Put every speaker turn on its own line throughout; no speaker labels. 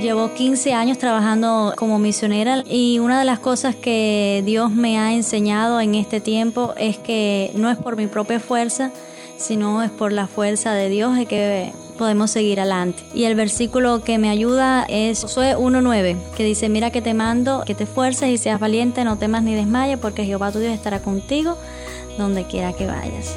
Llevo 15 años trabajando como misionera y una de las cosas que Dios me ha enseñado en este tiempo es que no es por mi propia fuerza, sino es por la fuerza de Dios de que podemos seguir adelante. Y el versículo que me ayuda es Josué 1.9, que dice, mira que te mando, que te esfuerces y seas valiente, no temas ni desmayes, porque Jehová tu Dios estará contigo donde quiera que vayas.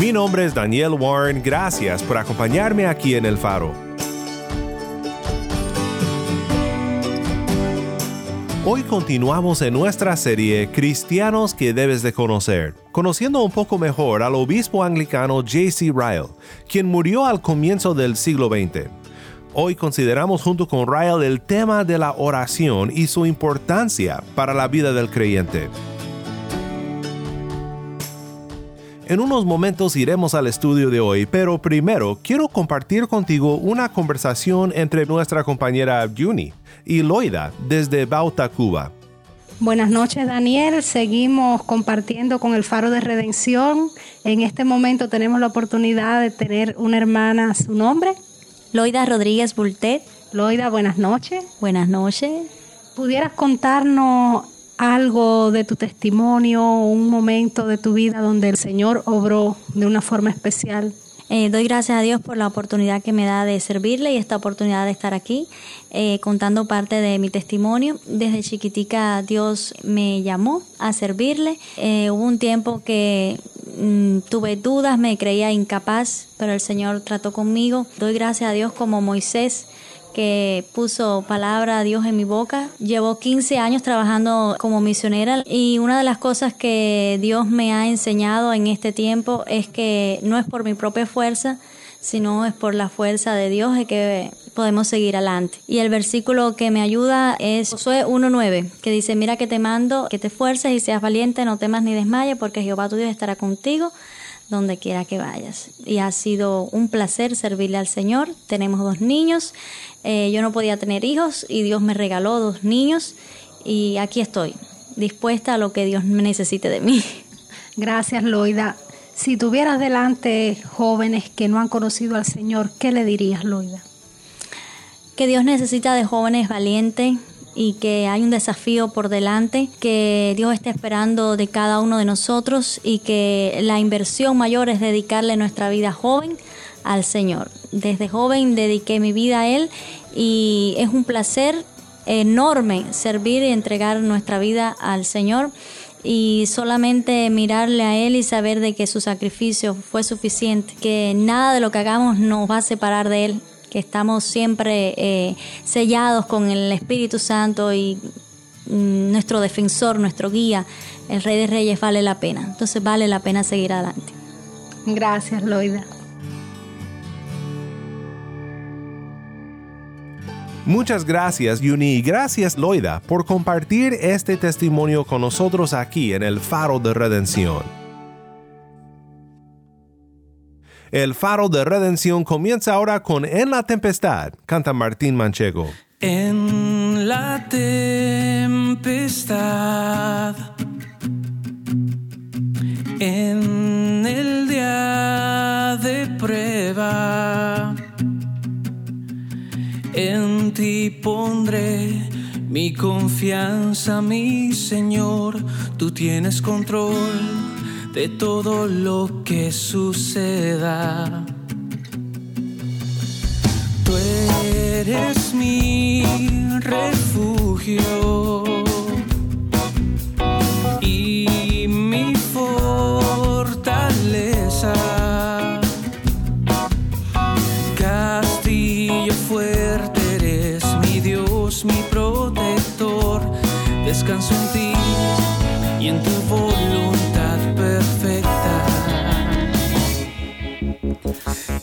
Mi nombre es Daniel Warren, gracias por acompañarme aquí en El Faro. Hoy continuamos en nuestra serie Cristianos que debes de conocer, conociendo un poco mejor al obispo anglicano J.C. Ryle, quien murió al comienzo del siglo XX. Hoy consideramos junto con Ryle el tema de la oración y su importancia para la vida del creyente. En unos momentos iremos al estudio de hoy, pero primero quiero compartir contigo una conversación entre nuestra compañera Juni y Loida desde Bauta, Cuba.
Buenas noches Daniel, seguimos compartiendo con el Faro de Redención. En este momento tenemos la oportunidad de tener una hermana, su nombre.
Loida Rodríguez Bultet.
Loida, buenas noches.
Buenas noches.
¿Pudieras contarnos algo de tu testimonio, un momento de tu vida donde el Señor obró de una forma especial?
Eh, doy gracias a Dios por la oportunidad que me da de servirle y esta oportunidad de estar aquí eh, contando parte de mi testimonio. Desde chiquitica Dios me llamó a servirle. Eh, hubo un tiempo que mm, tuve dudas, me creía incapaz, pero el Señor trató conmigo. Doy gracias a Dios como Moisés que puso palabra a Dios en mi boca. Llevo 15 años trabajando como misionera y una de las cosas que Dios me ha enseñado en este tiempo es que no es por mi propia fuerza, sino es por la fuerza de Dios de que podemos seguir adelante. Y el versículo que me ayuda es Josué 1.9, que dice, mira que te mando, que te esfuerces y seas valiente, no temas ni desmayes, porque Jehová tu Dios estará contigo donde quiera que vayas. Y ha sido un placer servirle al Señor. Tenemos dos niños. Eh, yo no podía tener hijos y Dios me regaló dos niños y aquí estoy, dispuesta a lo que Dios necesite de mí.
Gracias, Loida. Si tuvieras delante jóvenes que no han conocido al Señor, ¿qué le dirías, Loida?
Que Dios necesita de jóvenes valientes, y que hay un desafío por delante que Dios está esperando de cada uno de nosotros y que la inversión mayor es dedicarle nuestra vida joven al Señor. Desde joven dediqué mi vida a Él y es un placer enorme servir y entregar nuestra vida al Señor y solamente mirarle a Él y saber de que su sacrificio fue suficiente, que nada de lo que hagamos nos va a separar de Él, que estamos siempre eh, sellados con el Espíritu Santo y mm, nuestro defensor, nuestro guía, el Rey de Reyes, vale la pena. Entonces vale la pena seguir adelante.
Gracias, Loida.
Muchas gracias, Yuni, y gracias, Loida, por compartir este testimonio con nosotros aquí en el Faro de Redención. El faro de redención comienza ahora con En la tempestad, canta Martín Manchego.
En la tempestad, en el día de prueba, ti pondré mi confianza, mi Señor, tú tienes control de todo lo que suceda. Tú eres mi refugio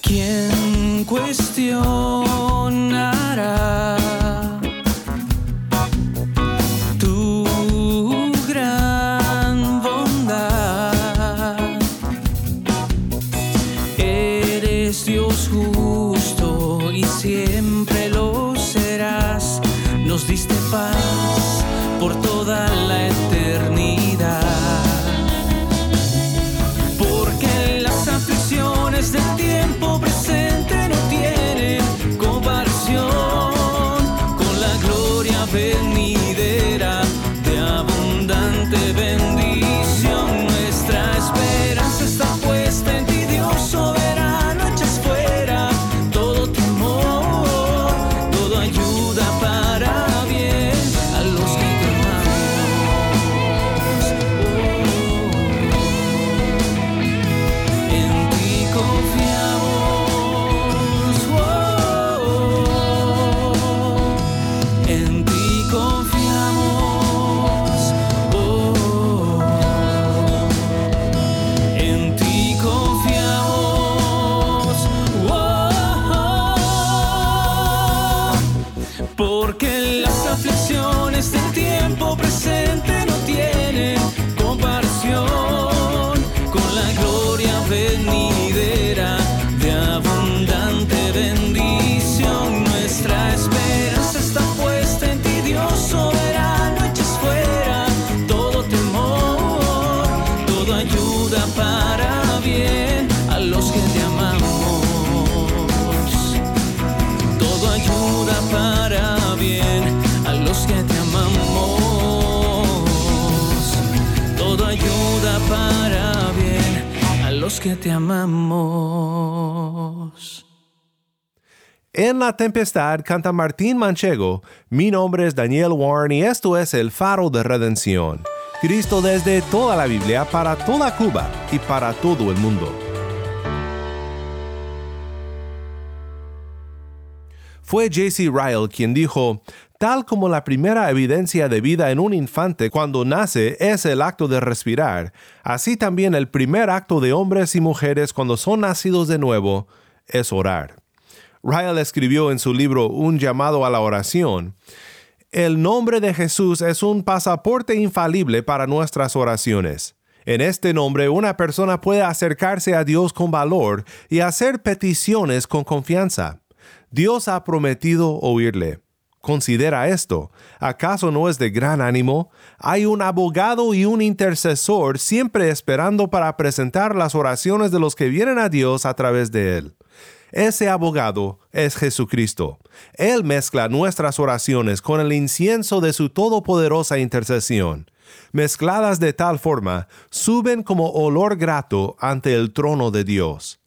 ¿Quién cuestionará? Te amamos.
En la tempestad canta Martín Manchego. Mi nombre es Daniel Warren y esto es el faro de redención. Cristo desde toda la Biblia para toda Cuba y para todo el mundo. Fue J.C. Ryle quien dijo, tal como la primera evidencia de vida en un infante cuando nace es el acto de respirar, así también el primer acto de hombres y mujeres cuando son nacidos de nuevo es orar. Ryle escribió en su libro Un llamado a la oración, el nombre de Jesús es un pasaporte infalible para nuestras oraciones. En este nombre una persona puede acercarse a Dios con valor y hacer peticiones con confianza. Dios ha prometido oírle. Considera esto. ¿Acaso no es de gran ánimo? Hay un abogado y un intercesor siempre esperando para presentar las oraciones de los que vienen a Dios a través de él. Ese abogado es Jesucristo. Él mezcla nuestras oraciones con el incienso de su todopoderosa intercesión. Mezcladas de tal forma, suben como olor grato ante el trono de Dios.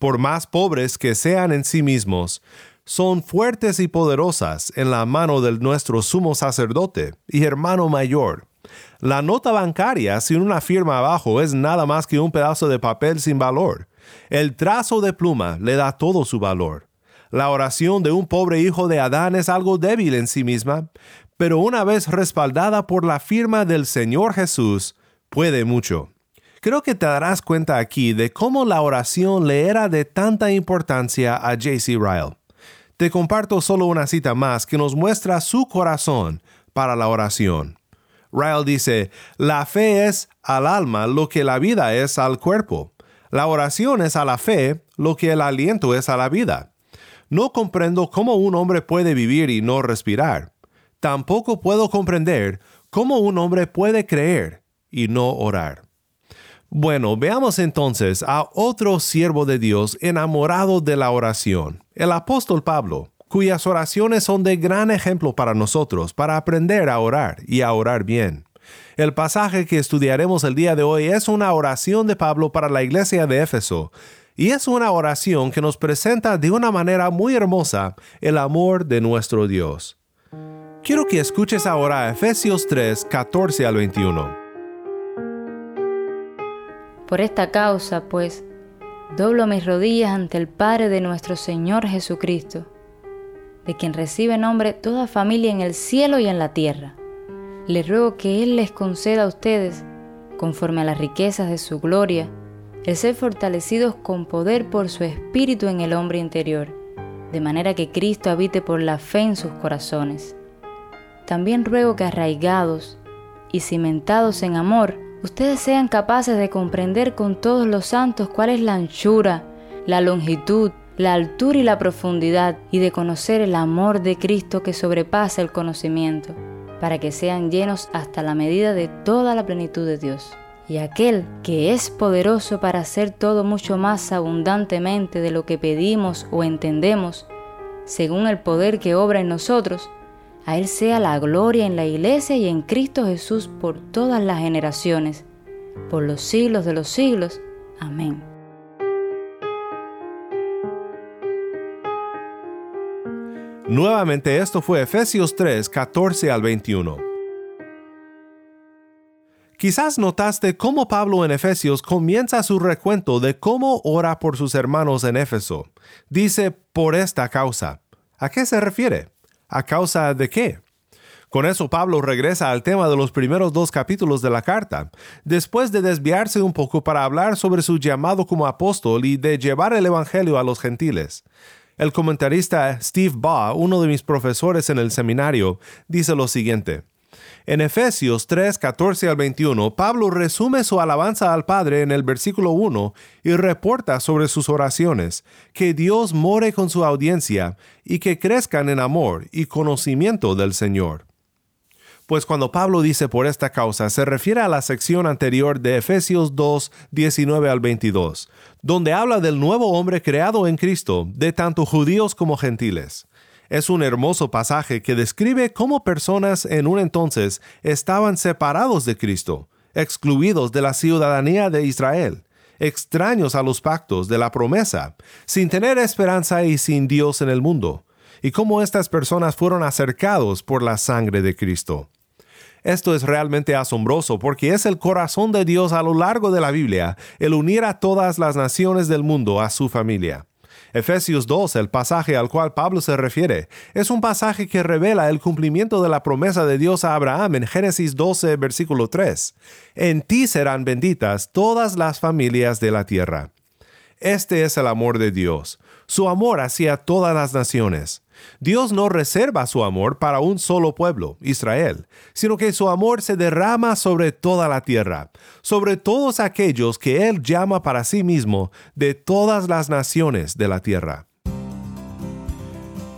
Por más pobres que sean en sí mismos, son fuertes y poderosas en la mano de nuestro sumo sacerdote y hermano mayor. La nota bancaria sin una firma abajo es nada más que un pedazo de papel sin valor. El trazo de pluma le da todo su valor. La oración de un pobre hijo de Adán es algo débil en sí misma, pero una vez respaldada por la firma del Señor Jesús, puede mucho. Creo que te darás cuenta aquí de cómo la oración le era de tanta importancia a J.C. Ryle. Te comparto solo una cita más que nos muestra su corazón para la oración. Ryle dice, la fe es al alma lo que la vida es al cuerpo. La oración es a la fe lo que el aliento es a la vida. No comprendo cómo un hombre puede vivir y no respirar. Tampoco puedo comprender cómo un hombre puede creer y no orar. Bueno, veamos entonces a otro siervo de Dios enamorado de la oración, el apóstol Pablo, cuyas oraciones son de gran ejemplo para nosotros, para aprender a orar y a orar bien. El pasaje que estudiaremos el día de hoy es una oración de Pablo para la iglesia de Éfeso, y es una oración que nos presenta de una manera muy hermosa el amor de nuestro Dios. Quiero que escuches ahora Efesios 3, 14 al 21.
Por esta causa, pues, doblo mis rodillas ante el Padre de nuestro Señor Jesucristo, de quien recibe nombre toda familia en el cielo y en la tierra. Le ruego que Él les conceda a ustedes, conforme a las riquezas de su gloria, el ser fortalecidos con poder por su espíritu en el hombre interior, de manera que Cristo habite por la fe en sus corazones. También ruego que arraigados y cimentados en amor, ustedes sean capaces de comprender con todos los santos cuál es la anchura, la longitud, la altura y la profundidad, y de conocer el amor de Cristo que sobrepasa el conocimiento, para que sean llenos hasta la medida de toda la plenitud de Dios. Y aquel que es poderoso para hacer todo mucho más abundantemente de lo que pedimos o entendemos, según el poder que obra en nosotros, a Él sea la gloria en la iglesia y en Cristo Jesús por todas las generaciones, por los siglos de los siglos. Amén.
Nuevamente esto fue Efesios 3, 14 al 21. Quizás notaste cómo Pablo en Efesios comienza su recuento de cómo ora por sus hermanos en Éfeso. Dice, por esta causa. ¿A qué se refiere? ¿A causa de qué? Con eso Pablo regresa al tema de los primeros dos capítulos de la carta, después de desviarse un poco para hablar sobre su llamado como apóstol y de llevar el Evangelio a los gentiles. El comentarista Steve Baugh, uno de mis profesores en el seminario, dice lo siguiente. En Efesios 3, 14 al 21, Pablo resume su alabanza al Padre en el versículo 1 y reporta sobre sus oraciones, que Dios more con su audiencia y que crezcan en amor y conocimiento del Señor. Pues cuando Pablo dice por esta causa, se refiere a la sección anterior de Efesios 2, 19 al 22, donde habla del nuevo hombre creado en Cristo, de tanto judíos como gentiles. Es un hermoso pasaje que describe cómo personas en un entonces estaban separados de Cristo, excluidos de la ciudadanía de Israel, extraños a los pactos de la promesa, sin tener esperanza y sin Dios en el mundo, y cómo estas personas fueron acercados por la sangre de Cristo. Esto es realmente asombroso porque es el corazón de Dios a lo largo de la Biblia el unir a todas las naciones del mundo a su familia. Efesios 2, el pasaje al cual Pablo se refiere, es un pasaje que revela el cumplimiento de la promesa de Dios a Abraham en Génesis 12, versículo 3. En ti serán benditas todas las familias de la tierra. Este es el amor de Dios, su amor hacia todas las naciones. Dios no reserva su amor para un solo pueblo, Israel, sino que su amor se derrama sobre toda la tierra, sobre todos aquellos que Él llama para sí mismo de todas las naciones de la tierra.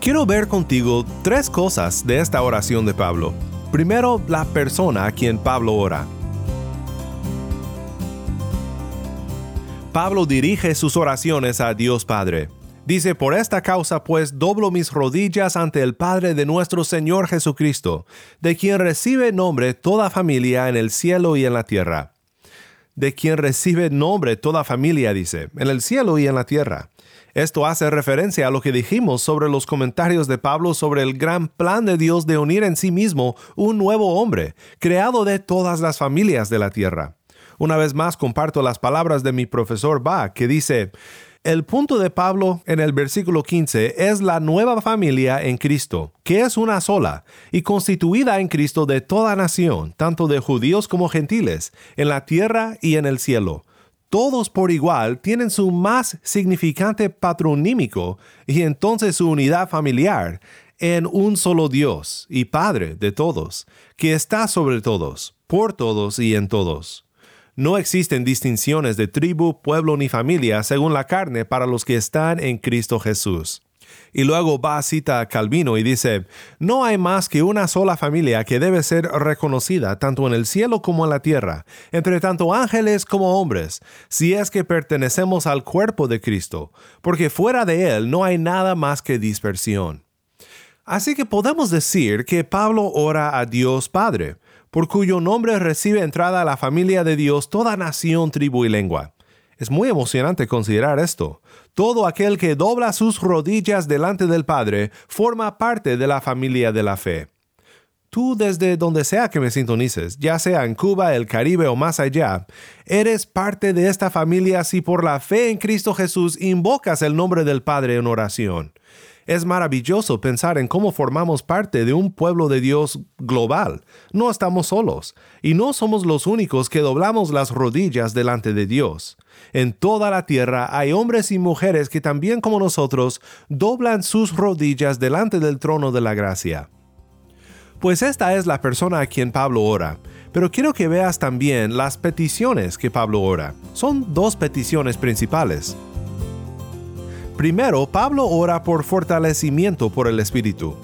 Quiero ver contigo tres cosas de esta oración de Pablo. Primero, la persona a quien Pablo ora. Pablo dirige sus oraciones a Dios Padre. Dice, por esta causa pues doblo mis rodillas ante el Padre de nuestro Señor Jesucristo, de quien recibe nombre toda familia en el cielo y en la tierra. De quien recibe nombre toda familia, dice, en el cielo y en la tierra. Esto hace referencia a lo que dijimos sobre los comentarios de Pablo sobre el gran plan de Dios de unir en sí mismo un nuevo hombre, creado de todas las familias de la tierra. Una vez más comparto las palabras de mi profesor Ba, que dice, el punto de Pablo en el versículo 15 es la nueva familia en Cristo, que es una sola y constituida en Cristo de toda nación, tanto de judíos como gentiles, en la tierra y en el cielo. Todos por igual tienen su más significante patronímico y entonces su unidad familiar en un solo Dios y Padre de todos, que está sobre todos, por todos y en todos. No existen distinciones de tribu, pueblo ni familia según la carne para los que están en Cristo Jesús. Y luego va a cita a Calvino y dice, no hay más que una sola familia que debe ser reconocida tanto en el cielo como en la tierra, entre tanto ángeles como hombres, si es que pertenecemos al cuerpo de Cristo, porque fuera de él no hay nada más que dispersión. Así que podemos decir que Pablo ora a Dios Padre, por cuyo nombre recibe entrada a la familia de Dios toda nación, tribu y lengua. Es muy emocionante considerar esto. Todo aquel que dobla sus rodillas delante del Padre forma parte de la familia de la fe. tú desde donde sea que me sintonices, ya sea en Cuba, el Caribe o más allá, eres parte de esta familia si por la fe en Cristo Jesús invocas el nombre del Padre en oración. Es maravilloso pensar en cómo formamos parte de un pueblo de Dios global. No estamos solos, y no somos los únicos que doblamos las rodillas delante de Dios. En toda la tierra hay hombres y mujeres que también como nosotros doblan sus rodillas delante del trono de la gracia. Pues esta es la persona a quien Pablo ora, pero quiero que veas también las peticiones que Pablo ora. Son dos peticiones principales. Primero, Pablo ora por fortalecimiento por el Espíritu.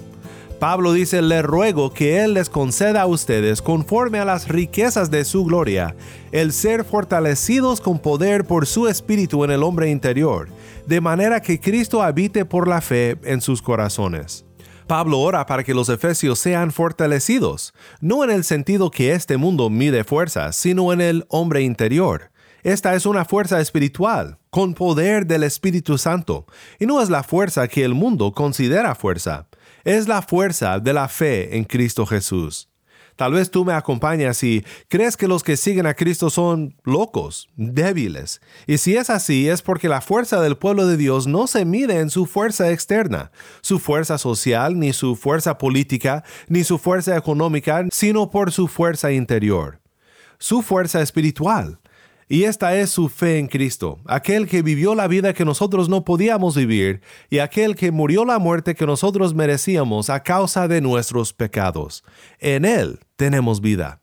Pablo dice, le ruego que Él les conceda a ustedes, conforme a las riquezas de su gloria, el ser fortalecidos con poder por su Espíritu en el hombre interior, de manera que Cristo habite por la fe en sus corazones. Pablo ora para que los efesios sean fortalecidos, no en el sentido que este mundo mide fuerzas, sino en el hombre interior. Esta es una fuerza espiritual, con poder del Espíritu Santo, y no es la fuerza que el mundo considera fuerza, es la fuerza de la fe en Cristo Jesús. Tal vez tú me acompañas y crees que los que siguen a Cristo son locos, débiles. Y si es así, es porque la fuerza del pueblo de Dios no se mide en su fuerza externa, su fuerza social, ni su fuerza política, ni su fuerza económica, sino por su fuerza interior, su fuerza espiritual. Y esta es su fe en Cristo, aquel que vivió la vida que nosotros no podíamos vivir y aquel que murió la muerte que nosotros merecíamos a causa de nuestros pecados. En Él tenemos vida.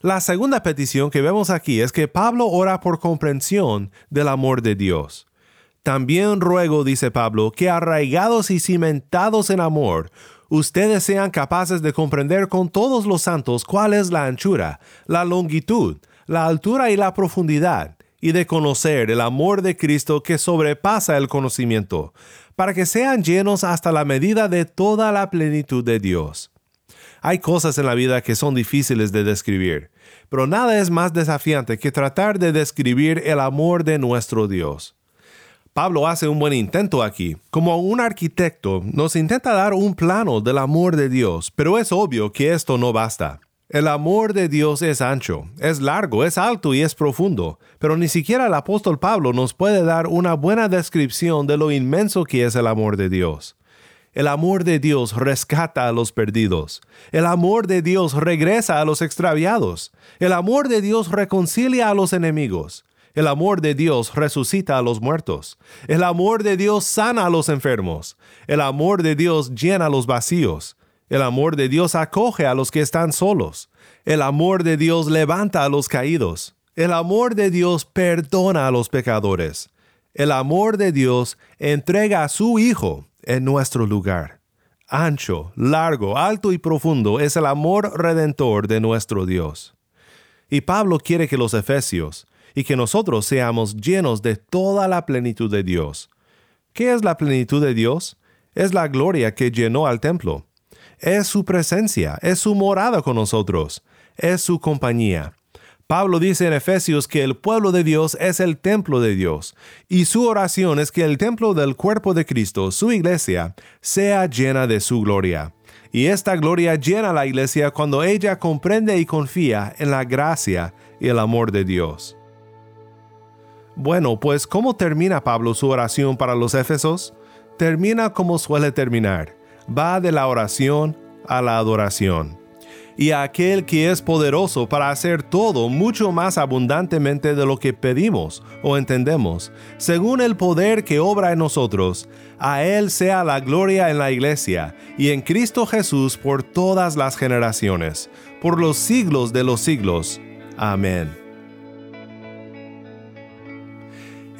La segunda petición que vemos aquí es que Pablo ora por comprensión del amor de Dios. También ruego, dice Pablo, que arraigados y cimentados en amor, ustedes sean capaces de comprender con todos los santos cuál es la anchura, la longitud, la altura y la profundidad, y de conocer el amor de Cristo que sobrepasa el conocimiento, para que sean llenos hasta la medida de toda la plenitud de Dios. Hay cosas en la vida que son difíciles de describir, pero nada es más desafiante que tratar de describir el amor de nuestro Dios. Pablo hace un buen intento aquí. Como un arquitecto, nos intenta dar un plano del amor de Dios, pero es obvio que esto no basta. El amor de Dios es ancho, es largo, es alto y es profundo, pero ni siquiera el apóstol Pablo nos puede dar una buena descripción de lo inmenso que es el amor de Dios. El amor de Dios rescata a los perdidos. El amor de Dios regresa a los extraviados. El amor de Dios reconcilia a los enemigos. El amor de Dios resucita a los muertos. El amor de Dios sana a los enfermos. El amor de Dios llena los vacíos. El amor de Dios acoge a los que están solos. El amor de Dios levanta a los caídos. El amor de Dios perdona a los pecadores. El amor de Dios entrega a su Hijo en nuestro lugar. Ancho, largo, alto y profundo es el amor redentor de nuestro Dios. Y Pablo quiere que los efesios y que nosotros seamos llenos de toda la plenitud de Dios. ¿Qué es la plenitud de Dios? Es la gloria que llenó al templo es su presencia, es su morada con nosotros, es su compañía. Pablo dice en Efesios que el pueblo de Dios es el templo de Dios, y su oración es que el templo del cuerpo de Cristo, su iglesia, sea llena de su gloria. Y esta gloria llena la iglesia cuando ella comprende y confía en la gracia y el amor de Dios. Bueno, pues ¿cómo termina Pablo su oración para los Éfesos? Termina como suele terminar, va de la oración a la adoración. Y a aquel que es poderoso para hacer todo mucho más abundantemente de lo que pedimos o entendemos, según el poder que obra en nosotros, a Él sea la gloria en la iglesia y en Cristo Jesús por todas las generaciones, por los siglos de los siglos. Amén.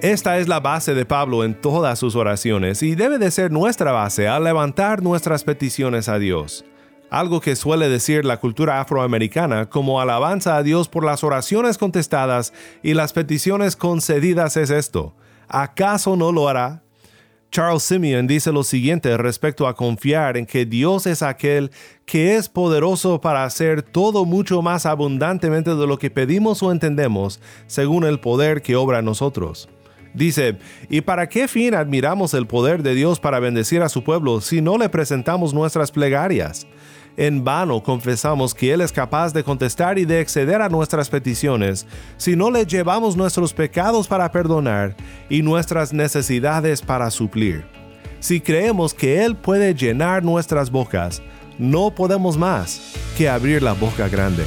Esta es la base de Pablo en todas sus oraciones y debe de ser nuestra base al levantar nuestras peticiones a Dios. Algo que suele decir la cultura afroamericana como alabanza a Dios por las oraciones contestadas y las peticiones concedidas es esto. ¿Acaso no lo hará? Charles Simeon dice lo siguiente respecto a confiar en que Dios es aquel que es poderoso para hacer todo mucho más abundantemente de lo que pedimos o entendemos según el poder que obra en nosotros. Dice, ¿y para qué fin admiramos el poder de Dios para bendecir a su pueblo si no le presentamos nuestras plegarias? En vano confesamos que Él es capaz de contestar y de exceder a nuestras peticiones si no le llevamos nuestros pecados para perdonar y nuestras necesidades para suplir. Si creemos que Él puede llenar nuestras bocas, no podemos más que abrir la boca grande.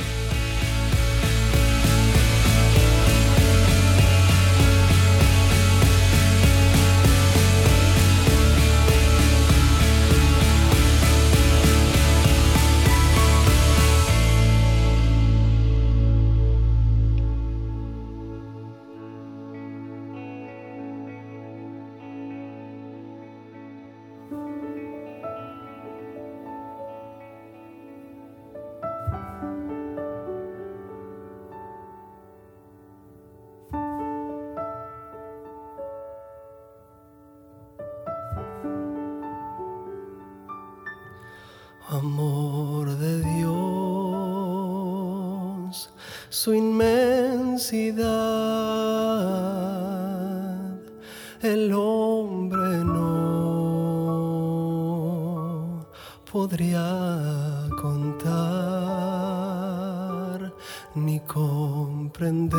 Amor de Dios, su inmensidad, el hombre no podría contar ni comprender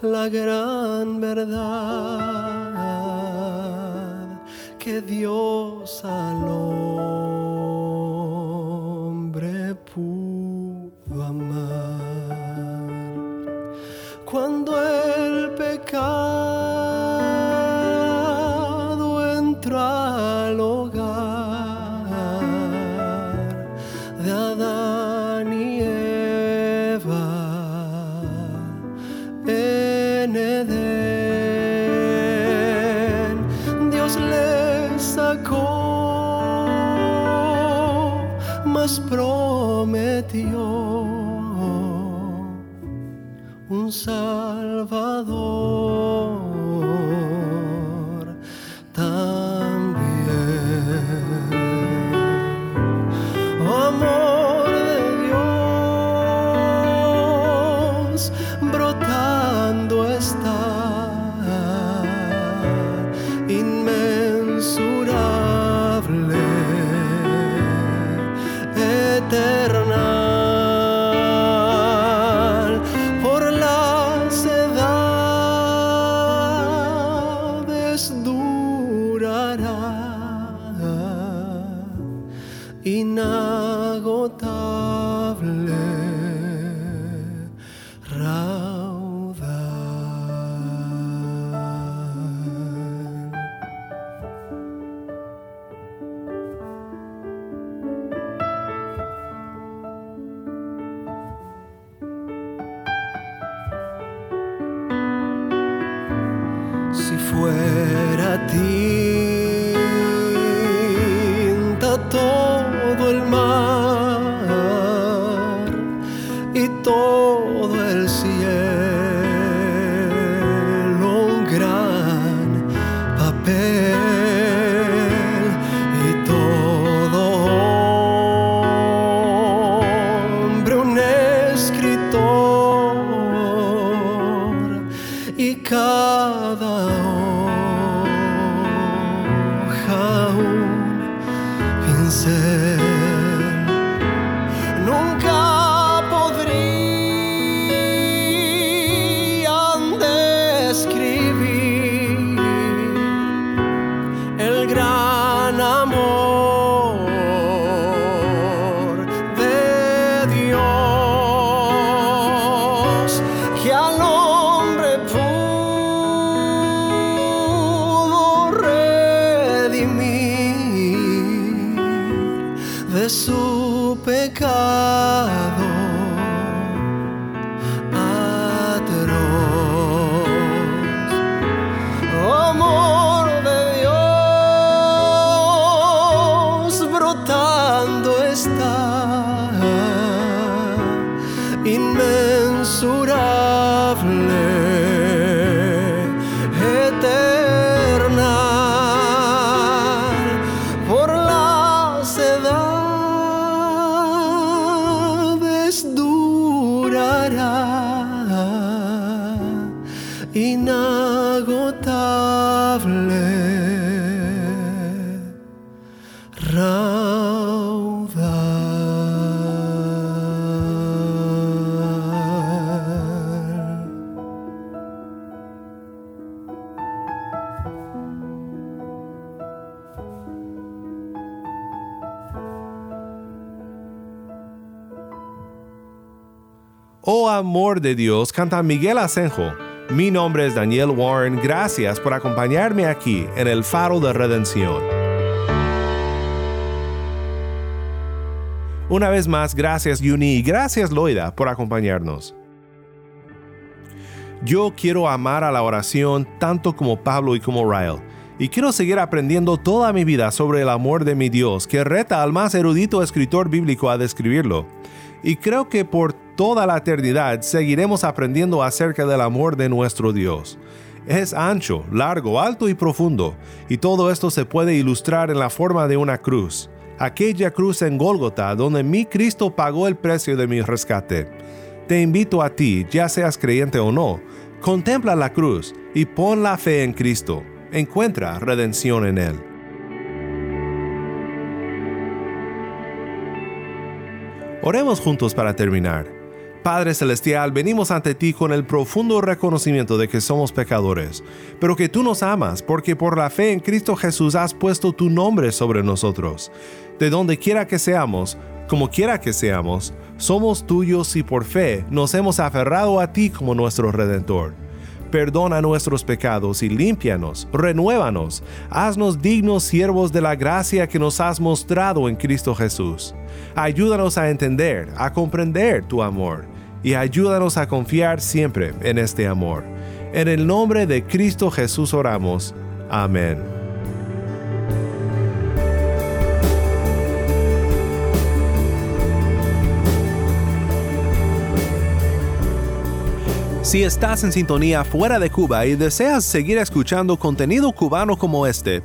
la gran verdad Dios al mas prometió un Salvador hoja un to amor de Dios,
canta Miguel Asenjo. Mi nombre es Daniel Warren, gracias por acompañarme aquí en el Faro de Redención. Una vez más, gracias Yuni y gracias Loida por acompañarnos. Yo quiero amar a la oración tanto como Pablo y como Ryle, y quiero seguir aprendiendo toda mi vida sobre el amor de mi Dios, que reta al más erudito escritor bíblico a describirlo. Y creo que por toda la eternidad seguiremos aprendiendo acerca del amor de nuestro Dios. Es ancho, largo, alto y profundo, y todo esto se puede ilustrar en la forma de una cruz, aquella cruz en Gólgota donde mi Cristo pagó el precio de mi rescate. Te invito a ti, ya seas creyente o no, contempla la cruz y pon la fe en Cristo. Encuentra redención en Él. Oremos juntos para terminar. Padre Celestial, venimos ante ti con el profundo reconocimiento de que somos pecadores, pero que tú nos amas porque por la fe en Cristo Jesús has puesto tu nombre sobre nosotros. De donde quiera que seamos, como quiera que seamos, somos tuyos y por fe nos hemos aferrado a ti como nuestro Redentor. Perdona nuestros pecados y límpianos, renuévanos, haznos dignos siervos de la gracia que nos has mostrado en Cristo Jesús. Ayúdanos a entender, a comprender tu amor y ayúdanos a confiar siempre en este amor. En el nombre de Cristo Jesús oramos. Amén. Si estás en sintonía fuera de Cuba y deseas seguir escuchando contenido cubano como este,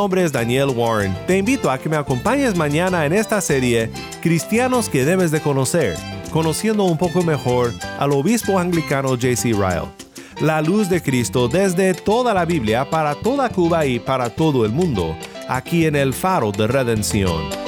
Nombre es Daniel Warren. Te invito a que me acompañes mañana en esta serie Cristianos que debes de conocer, conociendo un poco mejor al obispo anglicano J.C. Ryle. La luz de Cristo desde toda la Biblia para toda Cuba y para todo el mundo, aquí en el faro de redención.